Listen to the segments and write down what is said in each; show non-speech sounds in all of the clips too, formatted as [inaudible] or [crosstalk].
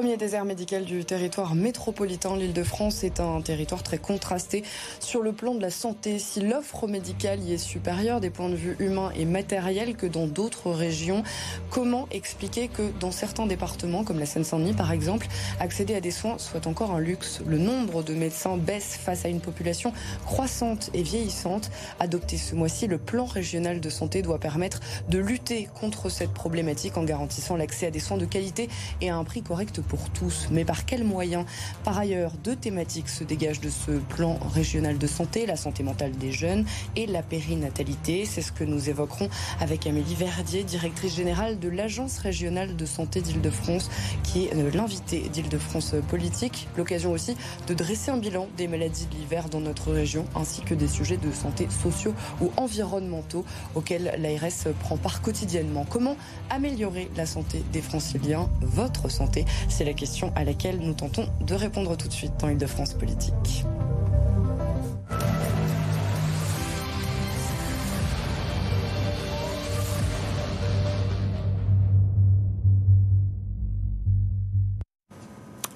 Premier désert médical du territoire métropolitain, l'Île-de-France est un territoire très contrasté sur le plan de la santé. Si l'offre médicale y est supérieure des points de vue humains et matériels que dans d'autres régions, comment expliquer que dans certains départements, comme la Seine-Saint-Denis par exemple, accéder à des soins soit encore un luxe? Le nombre de médecins baisse face à une population croissante et vieillissante. Adopter ce mois-ci le plan régional de santé doit permettre de lutter contre cette problématique en garantissant l'accès à des soins de qualité et à un prix correct pour tous. Mais par quels moyens Par ailleurs, deux thématiques se dégagent de ce plan régional de santé, la santé mentale des jeunes et la périnatalité. C'est ce que nous évoquerons avec Amélie Verdier, directrice générale de l'Agence régionale de santé d'Île-de-France, qui est euh, l'invitée d'Île-de-France politique. L'occasion aussi de dresser un bilan des maladies de l'hiver dans notre région, ainsi que des sujets de santé sociaux ou environnementaux auxquels l'ARS prend part quotidiennement. Comment améliorer la santé des franciliens, votre santé C'est la question à laquelle nous tentons de répondre tout de suite dans Île-de-France Politique.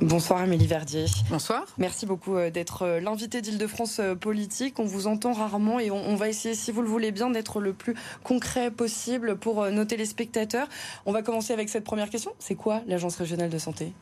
Bonsoir Amélie Verdier. Bonsoir. Merci beaucoup euh, d'être euh, l'invité d'Île-de-France euh, Politique. On vous entend rarement et on va essayer, si vous le voulez bien, d'être le plus concret possible pour nos téléspectateurs. On va commencer avec cette première question. C'est quoi l'Agence régionale de santé?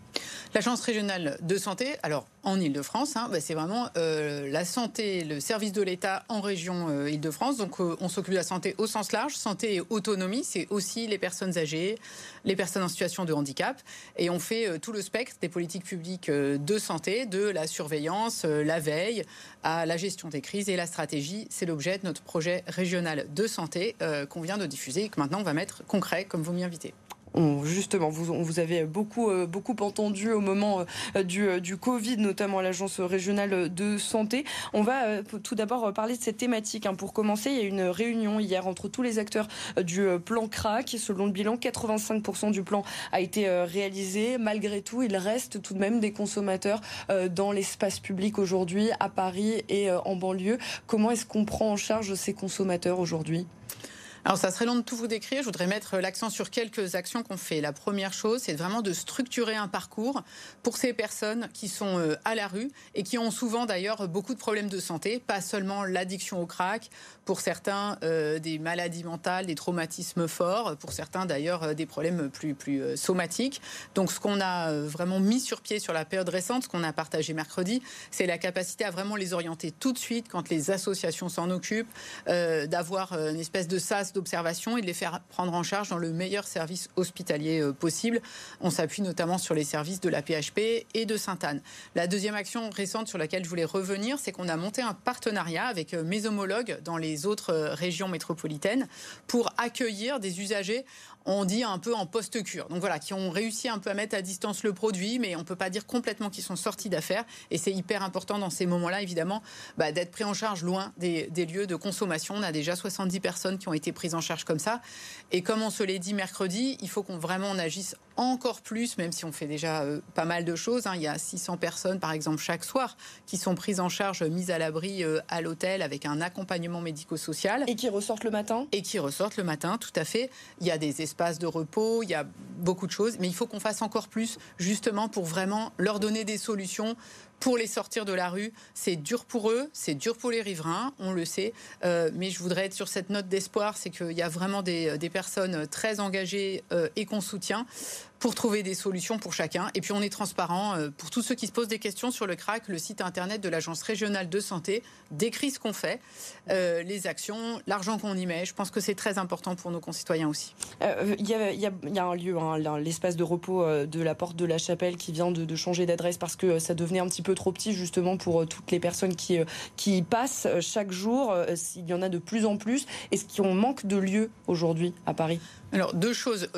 L'Agence régionale de santé, alors en Ile-de-France, hein, bah, c'est vraiment la santé, le service de l'État en région Ile-de-France. Donc on s'occupe de la santé au sens large. Santé et autonomie, c'est aussi les personnes âgées, les personnes en situation de handicap. Et on fait tout le spectre des politiques publique euh, de santé, de la surveillance, euh, la veille, à la gestion des crises et la stratégie. C'est l'objet de notre projet régional de santé euh, qu'on vient de diffuser et que maintenant on va mettre concret, comme vous m'y invitez justement, vous, on vous avez beaucoup, euh, beaucoup entendu au moment euh, du, euh, du Covid, notamment à l'Agence régionale de santé. On va tout d'abord parler de cette thématique. Hein. Pour commencer, il y a une réunion hier entre tous les acteurs du plan CRAC. Selon le bilan, 85% du plan a été réalisé. Malgré tout, il reste tout de même des consommateurs dans l'espace public aujourd'hui, à Paris et en banlieue. Comment est-ce qu'on prend en charge ces consommateurs aujourd'hui? Alors ça serait long de tout vous décrire. Je voudrais mettre l'accent sur quelques actions qu'on fait. La première chose, c'est vraiment de structurer un parcours pour ces personnes qui sont euh, à la rue et qui ont souvent d'ailleurs beaucoup de problèmes de santé, pas seulement l'addiction au crack, pour certains euh, des maladies mentales, des traumatismes forts, pour certains d'ailleurs euh, des problèmes plus, plus somatiques. Donc ce qu'on a vraiment mis sur pied sur la période récente, ce qu'on a partagé mercredi, c'est la capacité à vraiment les orienter tout de suite quand les associations s'en occupent, d'avoir une espèce de sas d'observation et de les faire prendre en charge dans le meilleur service hospitalier euh, possible. On s'appuie notamment sur les services de la PHP et de Sainte-Anne. La deuxième action récente sur laquelle je voulais revenir, c'est qu'on a monté un partenariat avec euh, mes homologues dans les autres euh, régions métropolitaines pour accueillir des usagers on dit un peu en post-cure. Donc voilà, qui ont réussi un peu à mettre à distance le produit, mais on ne peut pas dire complètement qu'ils sont sortis d'affaires. Et c'est hyper important dans ces moments-là, évidemment, bah, d'être pris en charge loin des, lieux de consommation. On a déjà 70 personnes qui ont été prises en charge comme ça. Et comme on se l'est dit mercredi, il faut qu'on vraiment agisse encore plus, même si on fait déjà euh, pas mal de choses. Hein. Il y a 600 personnes, par exemple, chaque soir, qui sont prises en charge, mises à l'abri euh, à l'hôtel avec un accompagnement médico-social. Et qui ressortent le matin? Et qui ressortent le matin, tout à fait. Il y a des espaces de repos, il y a beaucoup de choses, mais il faut qu'on fasse encore plus, justement, pour vraiment leur donner des solutions pour les sortir de la rue. C'est dur pour eux, c'est dur pour les riverains, on le sait. Euh, mais je voudrais être sur cette note d'espoir, c'est qu'il y a vraiment des, personnes très engagées et qu'on soutient pour trouver des solutions pour chacun. Et puis on est transparent euh, pour tous ceux qui se posent des questions sur le CRAC, le site internet de l'Agence régionale de santé décrit ce qu'on fait, euh, les actions, l'argent qu'on y met. Je pense que c'est très important pour nos concitoyens aussi. Euh, il y, a un lieu, hein, l'espace de repos de la porte de la chapelle qui vient de, changer d'adresse parce que ça devenait un petit peu trop petit justement pour toutes les personnes qui, qui y passent chaque jour. Il y en a de plus en plus. Est-ce qu'on manque de lieux aujourd'hui à Paris? Alors deux choses.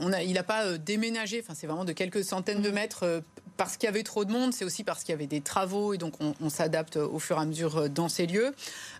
on a, il n'a pas déménagé. Enfin, c'est vraiment de quelques centaines de mètres parce qu'il y avait trop de monde, c'est aussi parce qu'il y avait des travaux et donc on, s'adapte au fur et à mesure euh, dans ces lieux.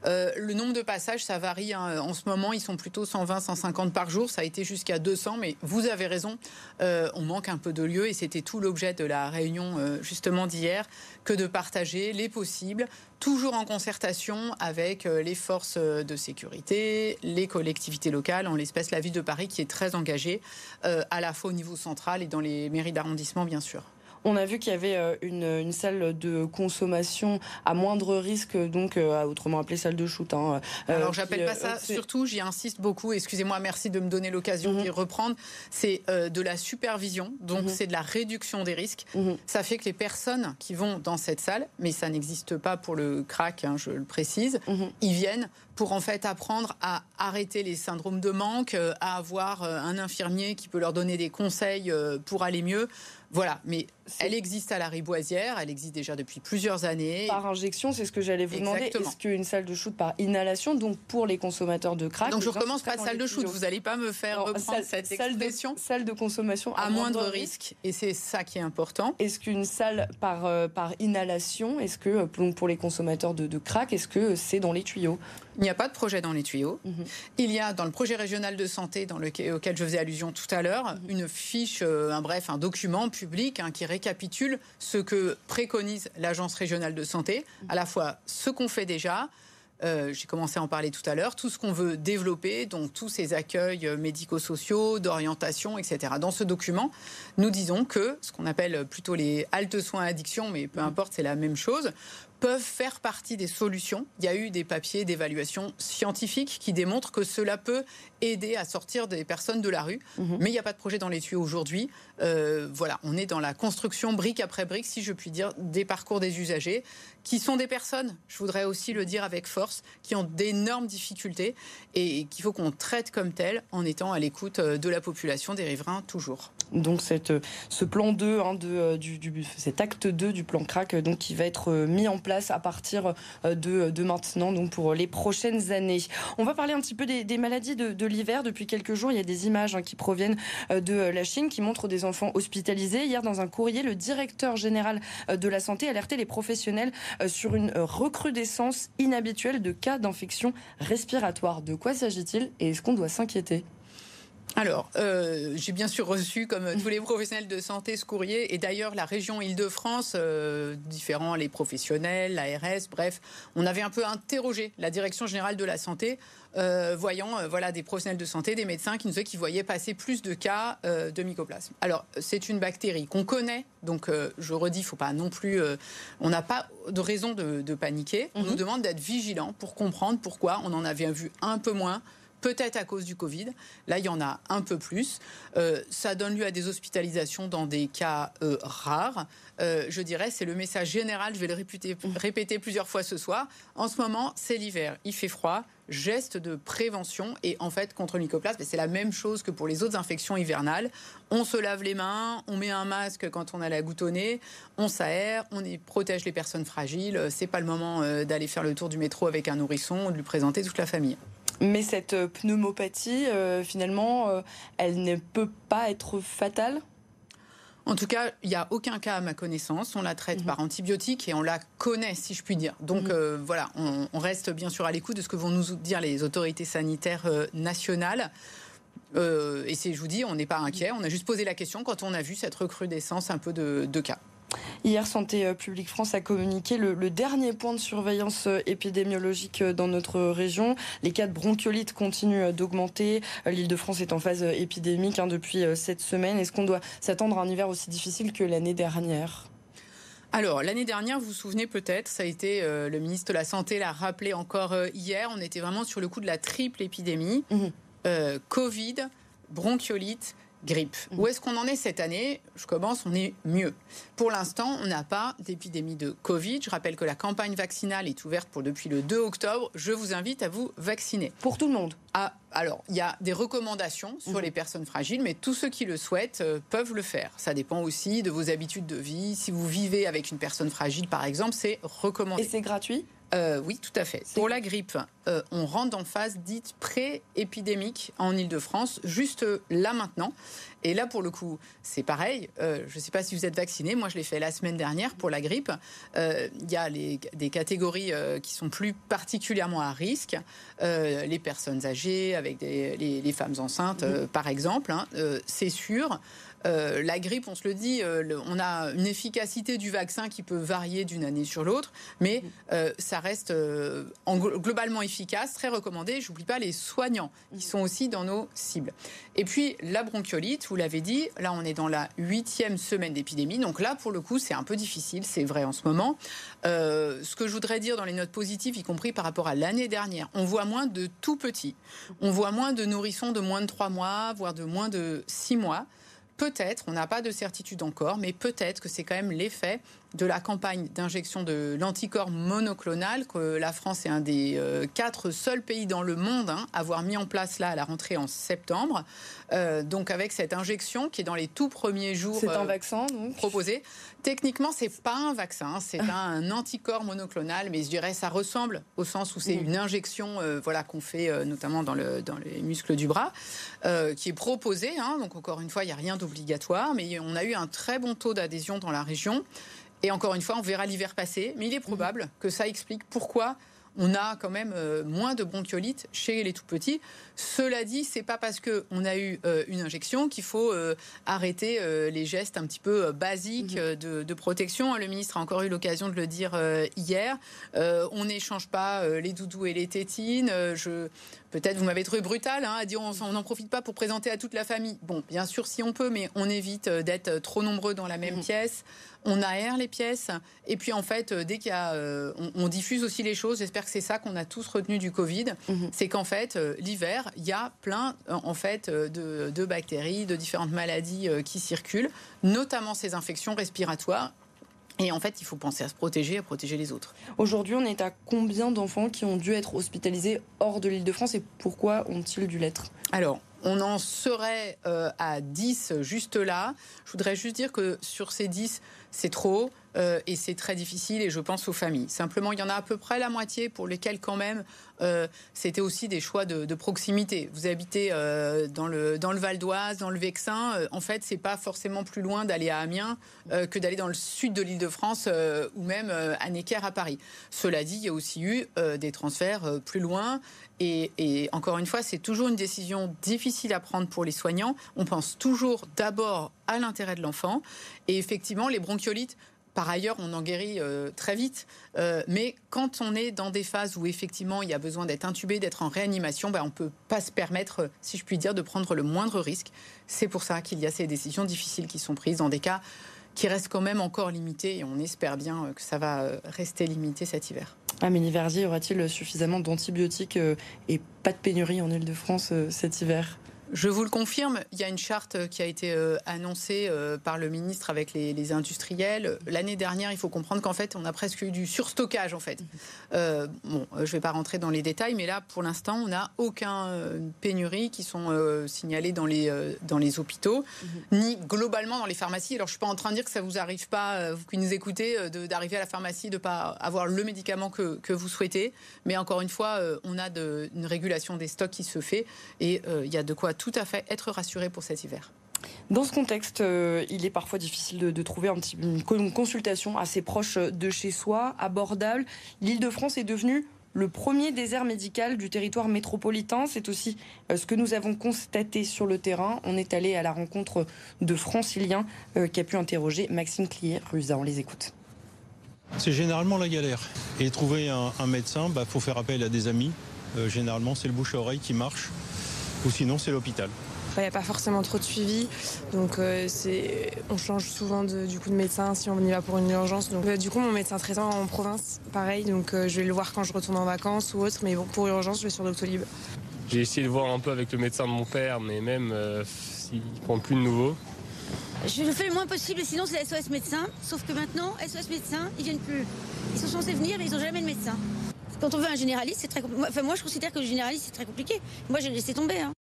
Euh, le nombre de passages, ça varie. Hein. En ce moment, ils sont plutôt 120, 150 par jour. Ça a été jusqu'à 200, mais vous avez raison, euh, on manque un peu de lieux et c'était tout l'objet de la réunion justement d'hier que de partager les possibles, toujours en concertation avec les forces de sécurité, les collectivités locales, en l'espèce la ville de Paris qui est très engagée, à la fois au niveau central et dans les mairies d'arrondissement, bien sûr. On a vu qu'il y avait euh, une, salle de consommation à moindre risque, donc euh, autrement appelée salle de shoot. Hein, Alors j'appelle pas ça, surtout j'y insiste beaucoup, excusez-moi, merci de me donner l'occasion d'y mhm. reprendre, c'est de la supervision, donc mhm. c'est de la réduction des risques. Mhm. Ça fait que les personnes qui vont dans cette salle, mais ça n'existe pas pour le crack, hein, je le précise, ils viennent pour en fait apprendre à arrêter les syndromes de manque, à avoir un infirmier qui peut leur donner des conseils pour aller mieux. Voilà, mais elle existe à la Riboisière, elle existe déjà depuis plusieurs années. Par injection, c'est ce que j'allais vous demander. Est-ce qu'une salle de shoot par inhalation, donc pour les consommateurs de crack Donc je recommence par salle de shoot, vous n'allez pas me faire reprendre cette expression. salle de consommation à, moindre, risque. et c'est ça qui est important. Est-ce qu'une salle par, euh, par inhalation, est-ce que euh, pour les consommateurs de, de crack, est-ce que c'est dans les tuyaux? Il n'y a pas de projet dans les tuyaux. Mhm. Il y a dans le projet régional de santé dans lequel, auquel je faisais allusion tout à l'heure, mhm. une fiche, euh, un bref, un document public hein, qui récapitule ce que préconise l'Agence régionale de santé, à la fois ce qu'on fait déjà, euh, j'ai commencé à en parler tout à l'heure, tout ce qu'on veut développer, donc tous ces accueils euh, médico-sociaux, d'orientation, etc. Dans ce document, nous disons que ce qu'on appelle plutôt les haltes soins addiction, mais peu importe, c'est la même chose, peuvent faire partie des solutions. Il y a eu des papiers d'évaluation scientifique qui démontrent que cela peut aider à sortir des personnes de la rue. Mhm. Mais il n'y a pas de projet dans les tuyaux aujourd'hui. Euh, voilà, on est dans la construction brique après brique, si je puis dire, des parcours des usagers, qui sont des personnes, je voudrais aussi le dire avec force, qui ont d'énormes difficultés et qu'il faut qu'on traite comme telles en étant à l'écoute euh, de la population, des riverains, toujours. Donc cette, ce plan 2, hein, de, euh, du, cet acte 2 du plan CRAC, donc, qui va être mis en place à partir de, de maintenant, donc pour les prochaines années. On va parler un petit peu des, maladies de, l'hiver. Depuis quelques jours, il y a des images hein, qui proviennent de la Chine qui montrent des enfants hospitalisés. Hier, dans un courrier, le directeur général de la santé alertait les professionnels euh, sur une recrudescence inhabituelle de cas d'infection respiratoire. De quoi s'agit-il et est-ce qu'on doit s'inquiéter? Alors, euh, j'ai bien sûr reçu, comme tous les professionnels de santé, ce courrier. Et d'ailleurs, la région Île-de-France, euh, différents, les professionnels, l'ARS, bref, on avait un peu interrogé la direction générale de la santé, euh, voyant voilà, des professionnels de santé, des médecins qui nous disaient qu'ils voyaient passer plus de cas de mycoplasme. Alors, c'est une bactérie qu'on connaît, donc je redis, il faut pas non plus. on n'a pas de raison de, paniquer. On mhm. nous demande d'être vigilants pour comprendre pourquoi on en avait vu un peu moins peut-être à cause du Covid. Là, il y en a un peu plus. Euh, ça donne lieu à des hospitalisations dans des cas euh, rares. Euh, je dirais, c'est le message général, je vais le répéter, plusieurs fois ce soir. En ce moment, c'est l'hiver, il fait froid, geste de prévention et en fait contre le mycoplasme, c'est la même chose que pour les autres infections hivernales. On se lave les mains, on met un masque quand on a la goutte au nez, on s'aère, on protège les personnes fragiles. C'est pas le moment d'aller faire le tour du métro avec un nourrisson, de lui présenter toute la famille. Mais cette euh, pneumopathie, euh, finalement, euh, elle ne peut pas être fatale? En tout cas, il n'y a aucun cas à ma connaissance. On la traite mhm. par antibiotiques et on la connaît, si je puis dire. Donc mhm. voilà, on, reste bien sûr à l'écoute de ce que vont nous dire les autorités sanitaires nationales. et c'est, je vous dis, on n'est pas inquiet. On a juste posé la question quand on a vu cette recrudescence un peu de cas. Hier, Santé euh, publique France a communiqué le, dernier point de surveillance euh, épidémiologique euh, dans notre région. Les cas de bronchiolite continuent d'augmenter. L'Île-de-France est en phase épidémique hein, depuis cette semaine. Est-ce qu'on doit s'attendre à un hiver aussi difficile que l'année dernière? Alors, l'année dernière, vous vous souvenez peut-être, ça a été, le ministre de la Santé l'a rappelé encore hier, on était vraiment sur le coup de la triple épidémie. Mmh. Covid, bronchiolite, grippe. Où est-ce qu'on en est cette année? Je commence, on est mieux. Pour l'instant, on n'a pas d'épidémie de Covid. Je rappelle que la campagne vaccinale est ouverte pour depuis le 2 octobre. Je vous invite à vous vacciner. Pour tout le monde ah, Alors, il y a des recommandations sur mhm. les personnes fragiles, mais tous ceux qui le souhaitent euh, peuvent le faire. Ça dépend aussi de vos habitudes de vie. Si vous vivez avec une personne fragile, par exemple, c'est recommandé. Et c'est gratuit? Euh, oui, tout à fait. Pour la grippe, euh, on rentre en phase dite pré-épidémique en Ile-de-France, juste là maintenant. Et là, pour le coup, c'est pareil. Euh, je ne sais pas si vous êtes vacciné. Moi, je l'ai fait la semaine dernière pour la grippe. Il y a des catégories qui sont plus particulièrement à risque. les personnes âgées, avec les, femmes enceintes, par exemple. Hein. c'est sûr. Euh, la grippe, on se le dit, euh, on a une efficacité du vaccin qui peut varier d'une année sur l'autre, mais euh, ça reste globalement efficace très recommandé. J'oublie pas les soignants qui sont aussi dans nos cibles. Et puis la bronchiolite, vous l'avez dit, là on est dans la huitième semaine d'épidémie, donc là pour le coup c'est un peu difficile, c'est vrai en ce moment. Ce que je voudrais dire dans les notes positives, y compris par rapport à l'année dernière, on voit moins de tout petits, on voit moins de nourrissons de moins de trois mois, voire de moins de six mois. Peut-être, on n'a pas de certitude encore, mais peut-être que c'est quand même l'effet de la campagne d'injection de l'anticorps monoclonal, que la France est un des euh, quatre seuls pays dans le monde hein, à avoir mis en place là à la rentrée en septembre. Euh, donc avec cette injection qui est dans les tout premiers jours. C'est un euh, vaccin proposé. Techniquement, c'est pas un vaccin, c'est ah. un anticorps monoclonal, mais je dirais ça ressemble au sens où c'est mmh. une injection, voilà, qu'on fait notamment dans, le, dans les muscles du bras, qui est proposée. Hein. donc encore une fois, il n'y a rien d'obligatoire, mais on a eu un très bon taux d'adhésion dans la région. Et encore une fois, on verra l'hiver passer, mais il est probable que ça explique pourquoi on a quand même euh, moins de bronchiolite chez les tout petits. Cela dit, c'est pas parce que on a eu euh, une injection qu'il faut euh, arrêter les gestes un petit peu basiques mhm. de, protection. Le ministre a encore eu l'occasion de le dire hier. on n'échange pas les doudous et les tétines. je Peut-être vous m'avez trouvé brutal hein, à dire on n'en profite pas pour présenter à toute la famille. Bon, bien sûr si on peut, mais on évite d'être trop nombreux dans la même mhm. pièce on aère les pièces. Et puis en fait, euh, dès qu'il y a, euh, on, diffuse aussi les choses. J'espère que c'est ça qu'on a tous retenu du Covid, mhm. c'est qu'en fait, euh, l'hiver, il y a plein en fait de, bactéries, de différentes maladies qui circulent, notamment ces infections respiratoires. Et en fait, il faut penser à se protéger, à protéger les autres. Aujourd'hui, on est à combien d'enfants qui ont dû être hospitalisés hors de l'île de France et pourquoi ont-ils dû l'être? Alors, on en serait à 10 juste là. Je voudrais juste dire que sur ces 10, c'est trop. Euh, et c'est très difficile et je pense aux familles. Simplement, il y en a à peu près la moitié pour lesquelles quand même euh, c'était aussi des choix de, proximité. Vous habitez euh, dans le dans le Val d'Oise, dans le Vexin, en fait, c'est pas forcément plus loin d'aller à Amiens que d'aller dans le sud de l'Île-de-France ou même à Necker à Paris. Cela dit, il y a aussi eu des transferts plus loin et, et, encore une fois, c'est toujours une décision difficile à prendre pour les soignants. On pense toujours d'abord à l'intérêt de l'enfant. Et effectivement, les bronchiolites, par ailleurs, on en guérit euh, très vite. Euh, mais quand on est dans des phases où effectivement il y a besoin d'être intubé, d'être en réanimation, ben, on ne peut pas se permettre, si je puis dire, de prendre le moindre risque. C'est pour ça qu'il y a ces décisions difficiles qui sont prises dans des cas qui restent quand même encore limités et on espère bien euh, que ça va rester limité cet hiver. Amélie Verdier, y aura-t-il suffisamment d'antibiotiques et pas de pénurie en Ile-de-France cet hiver? Je vous le confirme, il y a une charte qui a été euh, annoncée euh, par le ministre avec les, industriels. L'année dernière, il faut comprendre qu'en fait, on a presque eu du surstockage en fait. Euh, bon, je ne vais pas rentrer dans les détails, mais là, pour l'instant, on n'a aucun pénurie qui sont signalées dans les dans les hôpitaux, ni globalement dans les pharmacies. Alors, je suis pas en train de dire que ça vous arrive pas, vous qui nous écoutez, d'arriver à la pharmacie, de pas avoir le médicament que, que vous souhaitez. Mais encore une fois, on a de, une régulation des stocks qui se fait et il y a de quoi tout à fait être rassuré pour cet hiver. Dans ce contexte, euh, il est parfois difficile de, trouver un petit, une consultation assez proche de chez soi, abordable. L'Île-de-France est devenue le premier désert médical du territoire métropolitain. C'est aussi euh, ce que nous avons constaté sur le terrain. On est allé à la rencontre de franciliens euh, qui a pu interroger Maxime Clier-Rusa. On les écoute. C'est généralement la galère. Et trouver un, médecin, il bah, faut faire appel à des amis. généralement, c'est le bouche-oreille qui marche ou sinon c'est l'hôpital. Il n'y a pas forcément trop de suivi, donc euh, on change souvent de, du coup de médecin si on y va pour une urgence. Donc euh, du coup mon médecin traitant en province, pareil, donc euh, je vais le voir quand je retourne en vacances ou autre, mais bon pour urgence je vais sur Doctolib. J'ai essayé de voir un peu avec le médecin de mon père, mais même s'il ne prend plus de nouveau. Je le fais le moins possible, sinon c'est SOS médecin. Sauf que maintenant, SOS médecin, ils viennent plus. Ils sont censés venir, mais ils n'ont jamais de médecin. Quand on veut un généraliste, c'est très Enfin, moi, je considère que le généraliste, c'est très compliqué. Moi, j'ai laissé tomber. Hein.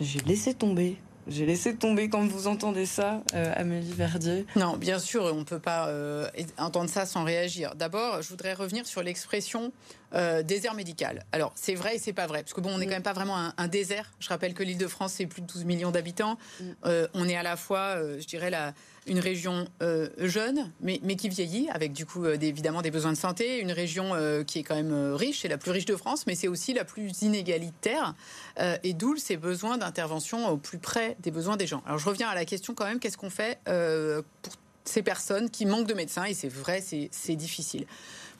J'ai laissé tomber. J'ai laissé tomber quand vous entendez ça, euh, Amélie Verdier. Non, bien sûr, on ne peut pas euh, entendre ça sans réagir. D'abord, je voudrais revenir sur l'expression euh, désert médical. Alors, c'est vrai et c'est pas vrai, parce que bon, on n'est mm. quand même pas vraiment un, désert. Je rappelle que l'Île-de-France, c'est plus de 12 millions d'habitants. Mm. on est à la fois, je dirais, la, une région jeune, mais, qui vieillit, avec du coup évidemment des besoins de santé, une région qui est quand même riche, c'est la plus riche de France, mais c'est aussi la plus inégalitaire, et d'où ces besoins d'intervention au plus près des besoins des gens. Alors je reviens à la question quand même, qu'est-ce qu'on fait euh, pour ces personnes qui manquent de médecins Et c'est vrai, c'est difficile.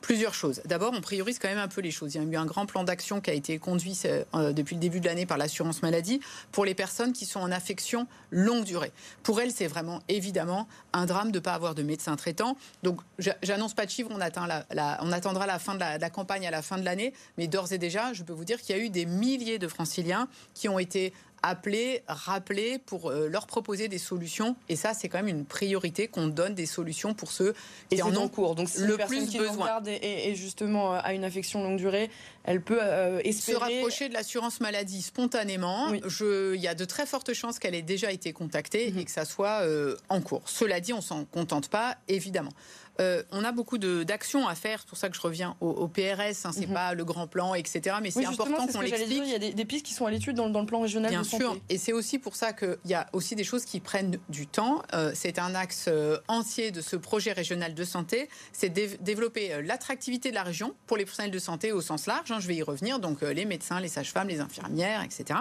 Plusieurs choses. D'abord, on priorise quand même un peu les choses. Il y a eu un grand plan d'action qui a été conduit euh, depuis le début de l'année par l'assurance maladie pour les personnes qui sont en affection longue durée. Pour elles, c'est vraiment évidemment un drame de ne pas avoir de médecin traitant. Donc, j'annonce pas de chiffres, on, atteint la, on attendra la fin de la, campagne à la fin de l'année, mais d'ores et déjà, je peux vous dire qu'il y a eu des milliers de franciliens qui ont été appeler, rappeler pour euh, leur proposer des solutions. Et ça, c'est quand même une priorité qu'on donne des solutions pour ceux qui en ont cours. Donc, le plus qui besoin. Et, et, justement à euh, une affection longue durée, elle peut euh, espérer... se rapprocher de l'assurance maladie spontanément. il y a de très fortes chances qu'elle ait déjà été contactée mhm. et que ça soit en cours. Cela dit, on s'en contente pas, évidemment. Euh, on a beaucoup d'actions à faire. C'est pour ça que je reviens au, PRS. Hein, c'est mhm. pas le grand plan, etc. Mais c'est important qu'on l'explique. Il y a des, pistes qui sont à l'étude dans, le plan régional Bien sûr. Et c'est aussi pour ça qu'il y a aussi des choses qui prennent du temps. Euh, c'est un axe euh, entier de ce projet régional de santé. C'est développer l'attractivité de la région pour les professionnels de santé au sens large. Je vais y revenir. Donc les médecins, les sages-femmes, les infirmières, etc.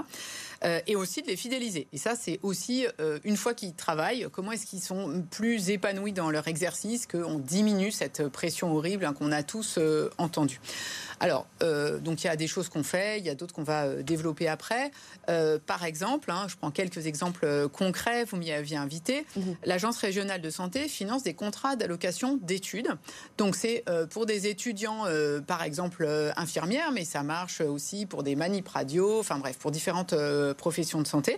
et aussi de les fidéliser. Et ça, c'est aussi une fois qu'ils travaillent, comment est-ce qu'ils sont plus épanouis dans leur exercice, qu'on diminue cette pression horrible hein, qu'on a tous euh, entendue. Alors, euh, donc il y a des choses qu'on fait, il y a d'autres qu'on va euh, développer après. par exemple, hein, je prends quelques exemples concrets, vous m'y aviez invité. Mhm. L'Agence régionale de santé finance des contrats d'allocation d'études. Donc c'est pour des étudiants, par exemple infirmières, mais ça marche aussi pour des manip radio, enfin bref, pour différentes professions de santé.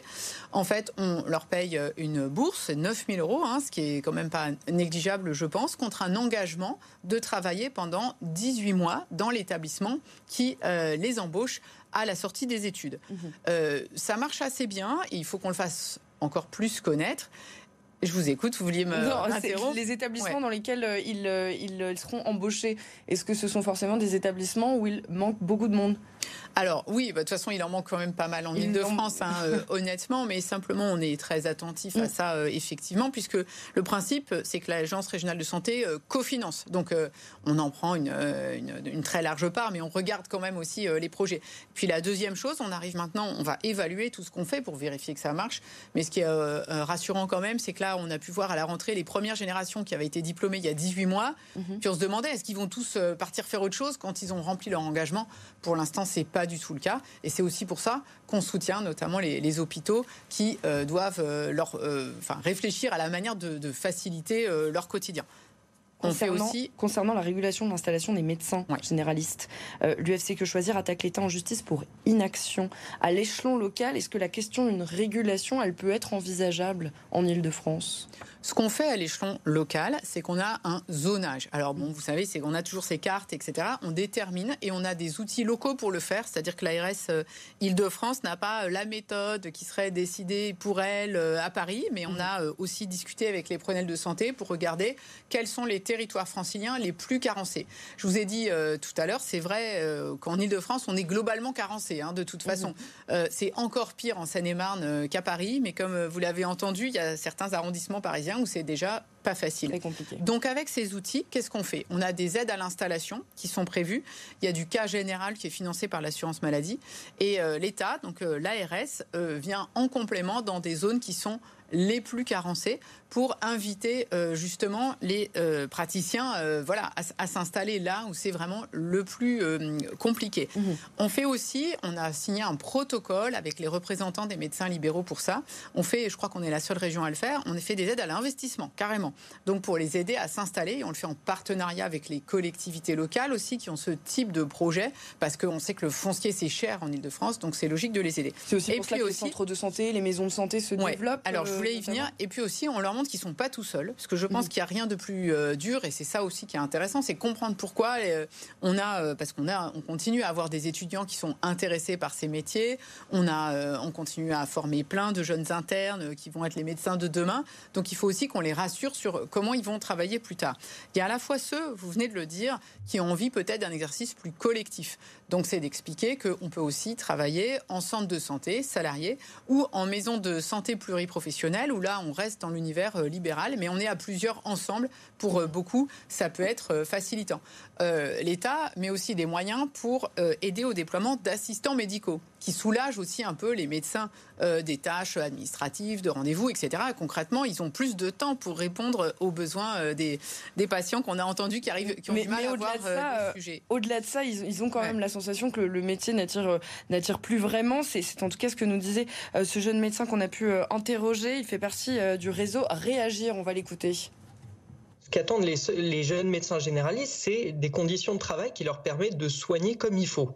En fait, on leur paye une bourse, 9000 euros, hein, ce qui est quand même pas négligeable, je pense, contre un engagement de travailler pendant 18 mois dans l'établissement qui euh, les embauche à la sortie des études. Mhm. Euh, ça marche assez bien et il faut qu'on le fasse encore plus connaître. Je vous écoute, vous vouliez me non, Les établissements dans lesquels euh, ils, ils, seront embauchés, est-ce que ce sont forcément des établissements où il manque beaucoup de monde? Alors oui, bah, de toute façon, il en manque quand même pas mal en Ile-de-France, hein, euh, honnêtement, mais simplement, on est très attentif à mm. ça, euh, effectivement, puisque le principe, c'est que l'Agence régionale de santé euh, cofinance. Donc, on en prend une, une, très large part, mais on regarde quand même aussi les projets. Puis la deuxième chose, on arrive maintenant, on va évaluer tout ce qu'on fait pour vérifier que ça marche. Mais ce qui est rassurant quand même, c'est que là, on a pu voir à la rentrée les premières générations qui avaient été diplômées il y a 18 mois. Mm-hmm. Puis on se demandait, est-ce qu'ils vont tous partir faire autre chose quand ils ont rempli leur engagement? Pour l'instant, c'est pas du tout le cas. Et c'est aussi pour ça qu'on soutient notamment les, hôpitaux qui euh, doivent euh, leur, euh, réfléchir à la manière de faciliter leur quotidien. Concernant, aussi... concernant la régulation de l'installation des médecins généralistes, euh, l'UFC Que Choisir attaque l'État en justice pour inaction. À l'échelon local, est-ce que la question d'une régulation, elle peut être envisageable en Ile-de-France ce qu'on fait à l'échelon local, c'est qu'on a un zonage. Alors bon, vous savez, c'est qu'on a toujours ces cartes, etc. On détermine et on a des outils locaux pour le faire. C'est-à-dire que l'ARS euh, Île-de-France n'a pas euh, la méthode qui serait décidée pour elle à Paris, mais on a aussi discuté avec les prenelles de santé pour regarder quels sont les territoires franciliens les plus carencés. Je vous ai dit euh, tout à l'heure, c'est vrai euh, qu'en Ile-de-France, on est globalement carencé, hein, de toute façon. Mhm. Euh, c'est encore pire en Seine-et-Marne qu'à Paris, mais comme vous l'avez entendu, il y a certains arrondissements parisiens où c'est déjà pas facile. compliqué. Donc avec ces outils, qu'est-ce qu'on fait? On a des aides à l'installation qui sont prévues. Il y a du cas général qui est financé par l'assurance maladie. Et l'État, donc l'ARS, vient en complément dans des zones qui sont les plus carencés pour inviter euh, justement les euh, praticiens euh, voilà, à, s'installer là où c'est vraiment le plus compliqué. Mhm. On fait aussi, on a signé un protocole avec les représentants des médecins libéraux pour ça. On fait, je crois qu'on est la seule région à le faire, on fait des aides à l'investissement, carrément. Donc pour les aider à s'installer, on le fait en partenariat avec les collectivités locales aussi qui ont ce type de projet, parce qu'on sait que le foncier c'est cher en Ile-de-France, donc c'est logique de les aider. C'est aussi pour ça que les centres de santé, les maisons de santé se développent. Alors je voulais y venir. Et puis aussi, on leur montre qu'ils sont pas tout seuls, parce que je pense mm. qu'il n'y a rien de plus euh, dur, et c'est ça aussi qui est intéressant, c'est comprendre pourquoi euh, on a, euh, parce qu'on a, on continue à avoir des étudiants qui sont intéressés par ces métiers, on a, on continue à former plein de jeunes internes qui vont être les médecins de demain, donc il faut aussi qu'on les rassure sur comment ils vont travailler plus tard. Il y a à la fois ceux, vous venez de le dire, qui ont envie peut-être d'un exercice plus collectif. Donc c'est d'expliquer qu'on peut aussi travailler en centre de santé salarié ou en maison de santé pluriprofessionnelle où là on reste dans l'univers euh, libéral mais on est à plusieurs ensemble. Pour euh, beaucoup, ça peut être euh, facilitant. L'État met aussi des moyens pour aider au déploiement d'assistants médicaux qui soulagent aussi un peu les médecins des tâches administratives, de rendez-vous, etc. concrètement, ils ont plus de temps pour répondre aux besoins des, des patients qu'on a entendus qui arrivent, qui ont du mal à voir le sujet. Au-delà de ça, ils, ils ont quand même la sensation que le, métier n'attire n'attire plus vraiment. C'est en tout cas ce que nous disait ce jeune médecin qu'on a pu interroger. Il fait partie du réseau Réagir. On va l'écouter qu'attendent les, les, jeunes médecins généralistes, c'est des conditions de travail qui leur permettent de soigner comme il faut.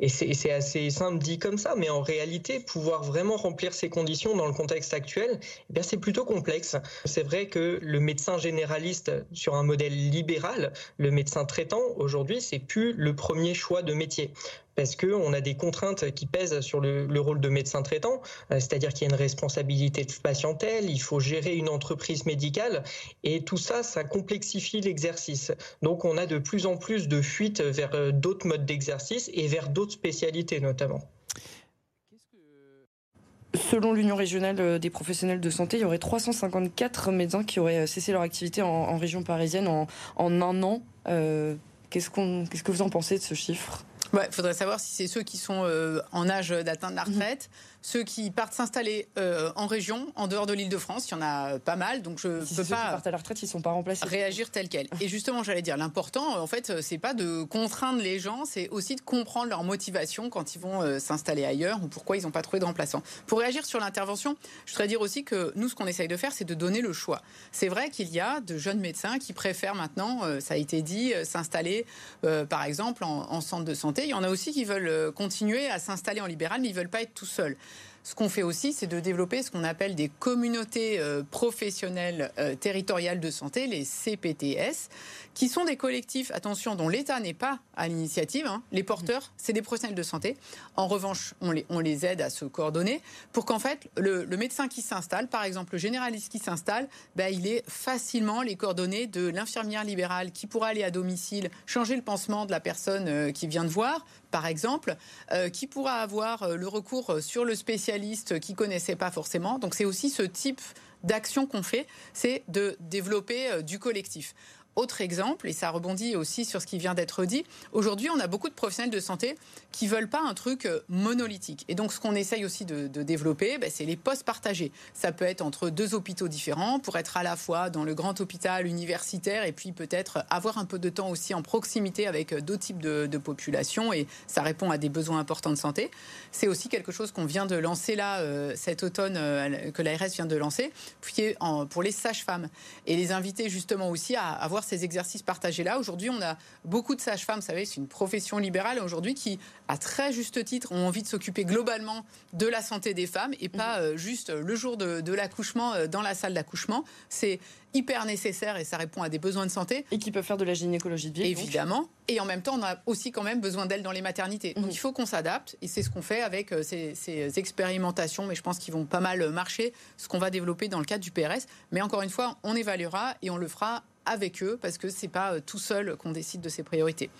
Et c'est assez simple dit comme ça, mais en réalité, pouvoir vraiment remplir ces conditions dans le contexte actuel, eh c'est plutôt complexe. C'est vrai que le médecin généraliste sur un modèle libéral, le médecin traitant, aujourd'hui, c'est plus le premier choix de métier parce qu'on a des contraintes qui pèsent sur le, rôle de médecin traitant, euh, c'est-à-dire qu'il y a une responsabilité de patientèle, il faut gérer une entreprise médicale, et tout ça, ça complexifie l'exercice. Donc on a de plus en plus de fuites vers euh, d'autres modes d'exercice et vers d'autres spécialités notamment. Selon l'Union régionale euh, des professionnels de santé, il y aurait 354 médecins qui auraient cessé leur activité en, région parisienne en, un an. qu'est-ce, qu'est-ce que vous en pensez de ce chiffre? Il faudrait savoir si c'est ceux qui sont euh, en âge d'atteindre la retraite, ceux qui partent s'installer euh, en région, en dehors de l'Île-de-France. Il y en a pas mal, donc je ne peux pas. à la retraite, ils sont pas remplacés. Réagir tel quel. Et justement, j'allais dire, l'important, en fait, c'est pas de contraindre les gens, c'est aussi de comprendre leur motivation quand ils vont euh, s'installer ailleurs ou pourquoi ils n'ont pas trouvé de remplaçant. Pour réagir sur l'intervention, je voudrais dire aussi que nous, ce qu'on essaye de faire, c'est de donner le choix. C'est vrai qu'il y a de jeunes médecins qui préfèrent maintenant, euh, ça a été dit, s'installer, par exemple, en, en, centre de santé. Il y en a aussi qui veulent continuer à s'installer en libéral, mais ils veulent pas être tout seuls. Ce qu'on fait aussi, c'est de développer ce qu'on appelle des communautés euh, professionnelles euh, territoriales de santé, les CPTS, qui sont des collectifs, attention, dont l'État n'est pas à l'initiative. Hein. Les porteurs, c'est des professionnels de santé. En revanche, on les, on les aide à se coordonner pour qu'en fait, le, médecin qui s'installe, par exemple le généraliste qui s'installe, ben, il ait facilement les coordonnées de l'infirmière libérale qui pourra aller à domicile, changer le pansement de la personne euh, qui vient de voir, par exemple, qui pourra avoir le recours sur le spécialiste qui connaissaient pas forcément. Donc c'est aussi ce type d'action qu'on fait, c'est de développer euh, du collectif. Autre exemple, et ça rebondit aussi sur ce qui vient d'être dit, aujourd'hui on a beaucoup de professionnels de santé qui veulent pas un truc euh, monolithique. Et donc ce qu'on essaye aussi de, développer, ben, c'est les postes partagés. Ça peut être entre deux hôpitaux différents pour être à la fois dans le grand hôpital universitaire et puis peut-être avoir un peu de temps aussi en proximité avec euh, d'autres types de, populations et ça répond à des besoins importants de santé. C'est aussi quelque chose qu'on vient de lancer là euh, cet automne, que l'ARS vient de lancer, pour les sages-femmes et les inviter justement aussi à avoir ces exercices partagés-là. Aujourd'hui, on a beaucoup de sages-femmes, vous savez, c'est une profession libérale aujourd'hui qui, à très juste titre, ont envie de s'occuper globalement de la santé des femmes et pas euh, juste le jour de, l'accouchement euh, dans la salle d'accouchement. C'est hyper nécessaire et ça répond à des besoins de santé. Et qui peuvent faire de la gynécologie de Évidemment. Et en même temps, on a aussi quand même besoin d'elles dans les maternités. Donc mhm. il faut qu'on s'adapte et c'est ce qu'on fait avec euh, ces, ces, expérimentations, mais je pense qu'ils vont pas mal marcher, ce qu'on va développer dans le cadre du PRS. Mais encore une fois, on évaluera et on le fera avec eux parce que c'est pas euh, tout seul qu'on décide de ses priorités.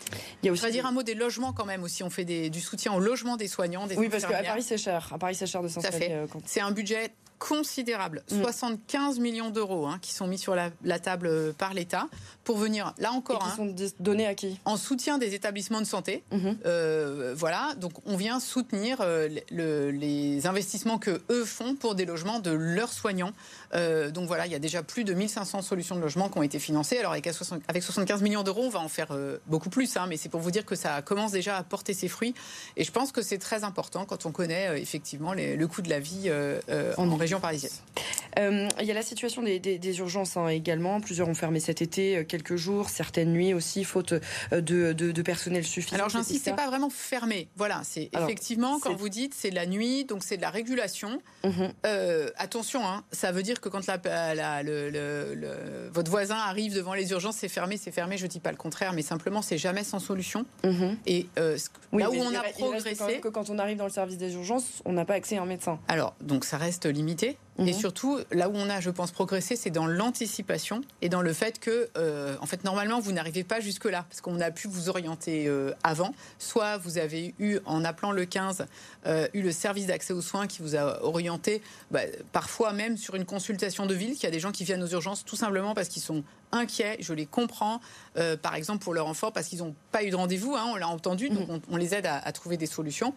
Il y a aussi dire un mot des logements quand même aussi. On fait du soutien au logement des soignants, des Oui, parce qu'à Paris c'est cher. À Paris c'est cher de s'installer. Euh, c'est un budget considérable, 75 mm. millions d'euros hein, qui sont mis sur la, table euh, par l'État pour venir, là encore, qui hein, sont donnés à qui? En soutien des établissements de santé. Mm-hmm. Euh, voilà, donc on vient soutenir euh, les investissements que eux font pour des logements de leurs soignants. donc voilà, il y a déjà plus de 1500 solutions de logement qui ont été financées. Alors avec, 75 millions d'euros, on va en faire beaucoup plus, hein, mais c'est pour vous dire que ça commence déjà à porter ses fruits. Et je pense que c'est très important quand on connaît effectivement le coût de la vie en, en région parisienne. Euh, il y a la situation des, urgences hein, également. Plusieurs ont fermé cet été euh, quelques jours, certaines nuits aussi, faute euh, de, personnel suffisant. Alors j'insiste, c'est pas vraiment fermé. Voilà, c'est effectivement quand vous dites c'est la nuit, donc c'est de la régulation. Mhm. attention, hein, ça veut dire que quand la, le, votre voisin arrive devant les urgences, c'est fermé, c'est fermé. Je dis pas le contraire, mais simplement c'est jamais sans solution. Mhm. Et là où on a progressé, que quand on arrive dans le service des urgences, on n'a pas accès à un médecin. Alors donc ça reste limité. Et mhm. surtout, là où on a, je pense, progressé, c'est dans l'anticipation et dans le fait que, euh, en fait, normalement, vous n'arrivez pas jusque-là, parce qu'on a pu vous orienter euh, avant. Soit vous avez eu, en appelant le 15, euh, eu le service d'accès aux soins qui vous a orienté, bah, parfois même sur une consultation de ville, qu'il y a des gens qui viennent aux urgences tout simplement parce qu'ils sont inquiets, je les comprends, par exemple pour leur enfant, parce qu'ils n'ont pas eu de rendez-vous, hein, on l'a entendu, donc mhm. on, les aide à, à trouver des solutions.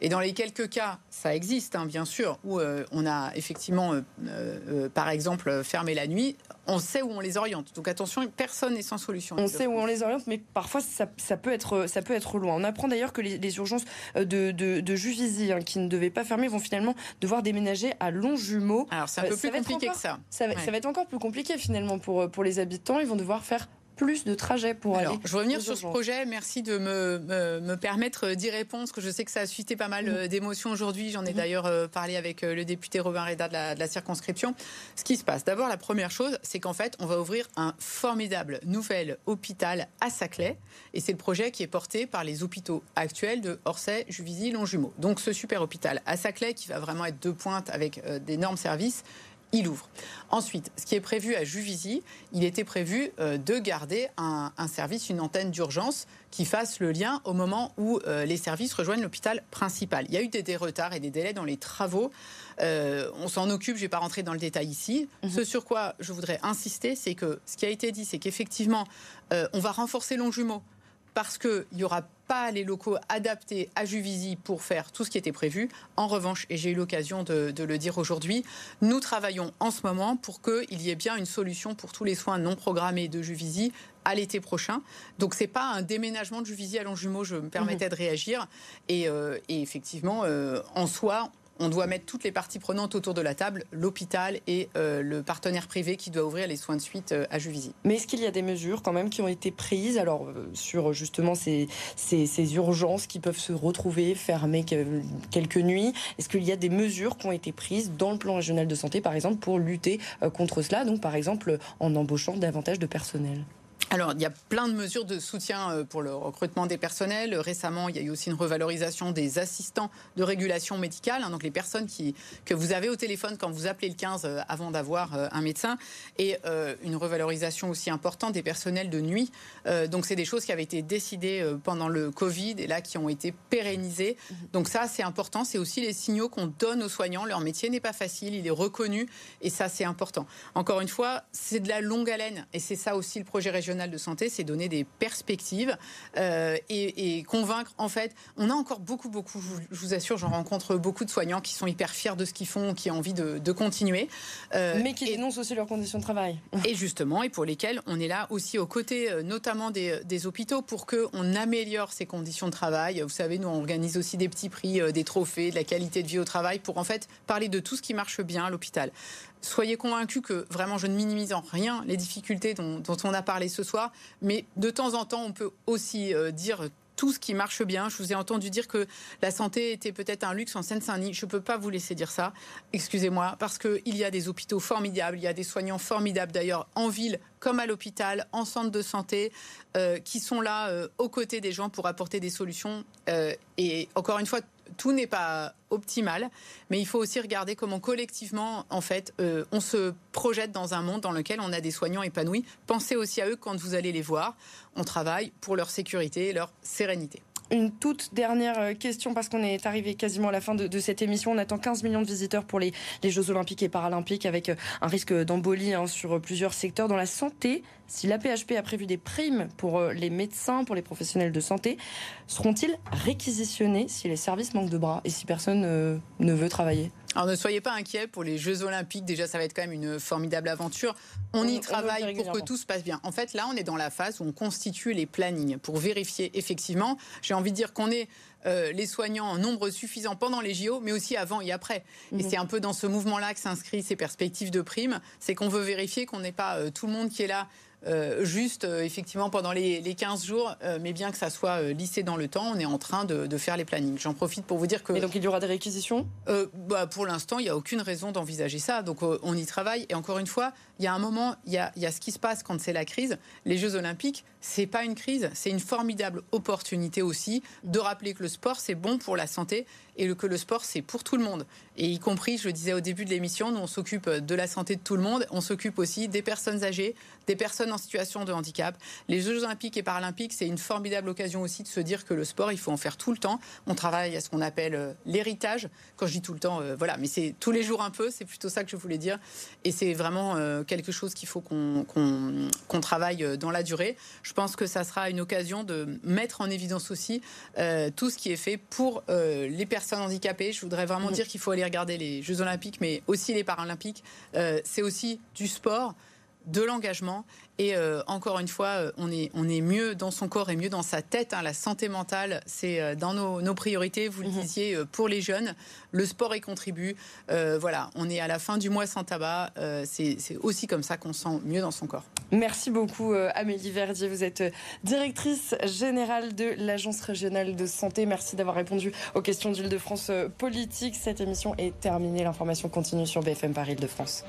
Et dans les quelques cas, ça existe, hein, bien sûr, où euh, on a effectivement, euh, euh, par exemple, fermé la nuit, on sait où on les oriente. Donc attention, personne n'est sans solution. On sait où on les oriente, mais parfois ça, peut, être, ça peut être loin. On apprend d'ailleurs que les, urgences de, de, Juvisy, hein, qui ne devaient pas fermer, vont finalement devoir déménager à Longjumeau. Alors c'est un peu plus compliqué que ça. Ça va, ça va, être encore plus compliqué finalement pour, pour les habitants. Ils vont devoir faire plus de trajets pour aller. Je veux revenir sur ce projet. Merci de me, me, permettre d'y répondre, parce que je sais que ça a suscité pas mal euh, d'émotions aujourd'hui. J'en ai mhm. d'ailleurs euh, parlé avec euh, le député Robin Reda de la, de la circonscription. Ce qui se passe, d'abord, la première chose, c'est qu'en fait, on va ouvrir un formidable nouvel hôpital à Saclay. Et c'est le projet qui est porté par les hôpitaux actuels de Orsay, Juvisy, Longjumeau. Donc ce super hôpital à Saclay, qui va vraiment être de pointe avec d'énormes services, il ouvre. Ensuite, ce qui est prévu à Juvisy, il était prévu euh, de garder un, service, une antenne d'urgence qui fasse le lien au moment où euh, les services rejoignent l'hôpital principal. Il y a eu des, retards et des délais dans les travaux. Euh, on s'en occupe, je ne vais pas rentrer dans le détail ici. Mhm. Ce sur quoi je voudrais insister, c'est que ce qui a été dit, c'est qu'effectivement, on va renforcer Longjumeau parce qu'il n'y aura pas les locaux adaptés à Juvisy pour faire tout ce qui était prévu. En revanche, et j'ai eu l'occasion de, le dire aujourd'hui, nous travaillons en ce moment pour qu'il y ait bien une solution pour tous les soins non programmés de Juvisy à l'été prochain. Donc c'est pas un déménagement de Juvisy à Longjumeau, je me permettais mhm. de réagir. Et, euh, effectivement, euh, en soi, on doit mettre toutes les parties prenantes autour de la table, l'hôpital et euh, le partenaire privé qui doit ouvrir les soins de suite euh, à Juvisy. Mais est-ce qu'il y a des mesures quand même qui ont été prises alors euh, sur justement ces, ces, urgences qui peuvent se retrouver fermées quelques nuits? Est-ce qu'il y a des mesures qui ont été prises dans le plan régional de santé par exemple pour lutter contre cela? Donc par exemple en embauchant davantage de personnel alors, il y a plein de mesures de soutien euh, pour le recrutement des personnels. Récemment, il y a eu aussi une revalorisation des assistants de régulation médicale, hein, donc les personnes que vous avez au téléphone quand vous appelez le 15 euh, avant d'avoir euh, un médecin, et une revalorisation aussi importante des personnels de nuit. donc, c'est des choses qui avaient été décidées pendant le Covid et là qui ont été pérennisées. Donc, ça, c'est important. C'est aussi les signaux qu'on donne aux soignants. Leur métier n'est pas facile, il est reconnu, et ça, c'est important. Encore une fois, c'est de la longue haleine, et c'est ça aussi le projet régional de santé, c'est donner des perspectives euh, et, convaincre. En fait, on a encore beaucoup, beaucoup, je vous assure, j'en rencontre beaucoup de soignants qui sont hyper fiers de ce qu'ils font, qui ont envie de, continuer. Euh, Mais qui dénoncent aussi leurs conditions de travail. [laughs] Et justement, et pour lesquels on est là aussi aux côtés, euh, notamment des, des hôpitaux, pour qu'on améliore ces conditions de travail. Vous savez, nous, on organise aussi des petits prix, des trophées, de la qualité de vie au travail, pour en fait parler de tout ce qui marche bien à l'hôpital soyez convaincus que vraiment je ne minimise en rien les difficultés dont, on a parlé ce soir, mais de temps en temps on peut aussi euh, dire tout ce qui marche bien. Je vous ai entendu dire que la santé était peut-être un luxe en Seine-Saint-Denis. Je ne peux pas vous laisser dire ça, excusez-moi, parce qu'il y a des hôpitaux formidables, il y a des soignants formidables d'ailleurs en ville comme à l'hôpital, en centre de santé, euh, qui sont là euh, aux côtés des gens pour apporter des solutions. et encore une fois, tout n'est pas optimal, mais il faut aussi regarder comment collectivement, en fait, euh, on se projette dans un monde dans lequel on a des soignants épanouis. Pensez aussi à eux quand vous allez les voir. On travaille pour leur sécurité et leur sérénité. Une toute dernière euh, question parce qu'on est arrivé quasiment à la fin de, cette émission. On attend 15 millions de visiteurs pour les, Jeux Olympiques et Paralympiques avec euh, un risque d'embolie hein, sur plusieurs secteurs. Dans la santé, si l'APHP a prévu des primes pour euh, les médecins, pour les professionnels de santé, seront-ils réquisitionnés si les services manquent de bras et si personne ne veut travailler? Alors ne soyez pas inquiets pour les Jeux Olympiques. Déjà, ça va être quand même une formidable aventure. On, y travaille pour que tout se passe bien. En fait, là, on est dans la phase où on constitue les plannings pour vérifier effectivement. J'ai envie de dire qu'on est euh, les soignants en nombre suffisant pendant les JO, mais aussi avant et après. Et mhm. c'est un peu dans ce mouvement-là que s'inscrit ces perspectives de primes. C'est qu'on veut vérifier qu'on n'est pas euh, tout le monde qui est là euh, juste euh, effectivement pendant les, 15 jours, euh, mais bien que ça soit lissé dans le temps, on est en train de, faire les plannings. J'en profite pour vous dire que. Et donc il y aura des réquisitions? Bah, Pour l'instant, il n'y a aucune raison d'envisager ça. Donc on y travaille. Et encore une fois, il y a un moment, il y a, y a ce qui se passe quand c'est la crise. Les Jeux Olympiques, c'est pas une crise, c'est une formidable opportunité aussi de rappeler que le sport c'est bon pour la santé et que le sport c'est pour tout le monde. Et y compris, je le disais au début de l'émission, nous on s'occupe de la santé de tout le monde, on s'occupe aussi des personnes âgées, des personnes en situation de handicap. Les Jeux olympiques et paralympiques, c'est une formidable occasion aussi de se dire que le sport, il faut en faire tout le temps. On travaille à ce qu'on appelle euh, l'héritage. Quand je dis tout le temps, euh, voilà, mais c'est tous les jours un peu, c'est plutôt ça que je voulais dire. Et c'est vraiment euh, quelque chose qu'il faut qu'on travaille dans la durée. Je pense que ça sera une occasion de mettre en évidence aussi tout ce qui est fait pour les personnes handicapées. Je voudrais vraiment mmh. dire qu'il faut aller regarder les Jeux olympiques, mais aussi les paralympiques. c'est aussi du sport de l'engagement. Et euh, encore une fois, euh, on est, on est mieux dans son corps et mieux dans sa tête. Hein. La santé mentale, c'est euh, dans nos, priorités. Vous le mhm. disiez, pour les jeunes, le sport y contribue. voilà, on est à la fin du mois sans tabac. c'est aussi comme ça qu'on sent mieux dans son corps. Merci beaucoup, Amélie Verdier. Vous êtes directrice générale de l'Agence régionale de santé. Merci d'avoir répondu aux questions d'Île-de-France politique. Cette émission est terminée. L'information continue sur BFM Paris Île-de-France.